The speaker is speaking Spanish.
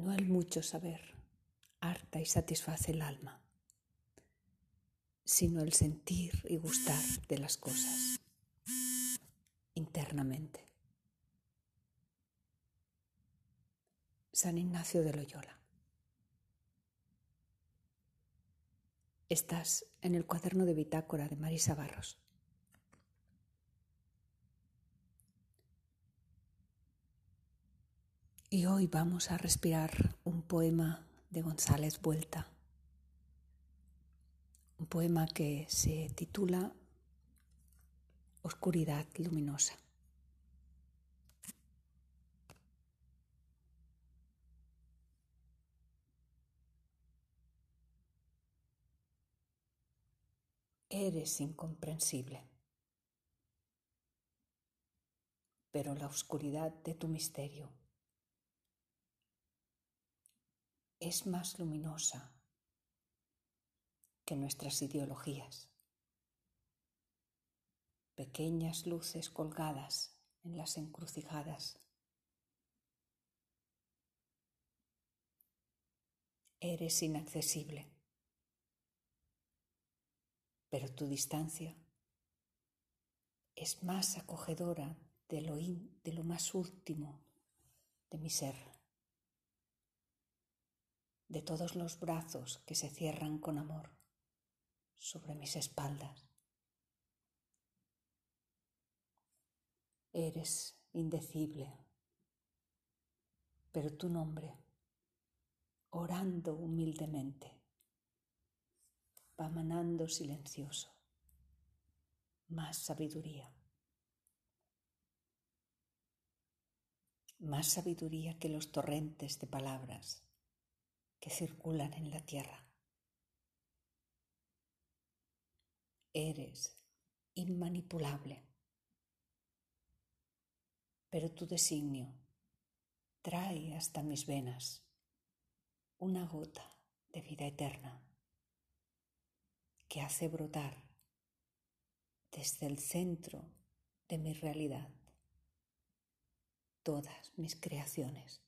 No el mucho saber harta y satisface el alma, sino el sentir y gustar de las cosas internamente. San Ignacio de Loyola. Estás en el cuaderno de bitácora de Marisa Barros. Y hoy vamos a respirar un poema de González Vuelta, un poema que se titula Oscuridad Luminosa. Eres incomprensible, pero la oscuridad de tu misterio es más luminosa que nuestras ideologías. Pequeñas luces colgadas en las encrucijadas. Eres inaccesible, pero tu distancia es más acogedora de lo, de lo más último de mi ser de todos los brazos que se cierran con amor sobre mis espaldas. Eres indecible, pero tu nombre, orando humildemente, va manando silencioso más sabiduría. Más sabiduría que los torrentes de palabras que circulan en la tierra. Eres inmanipulable, pero tu designio trae hasta mis venas una gota de vida eterna que hace brotar desde el centro de mi realidad todas mis creaciones.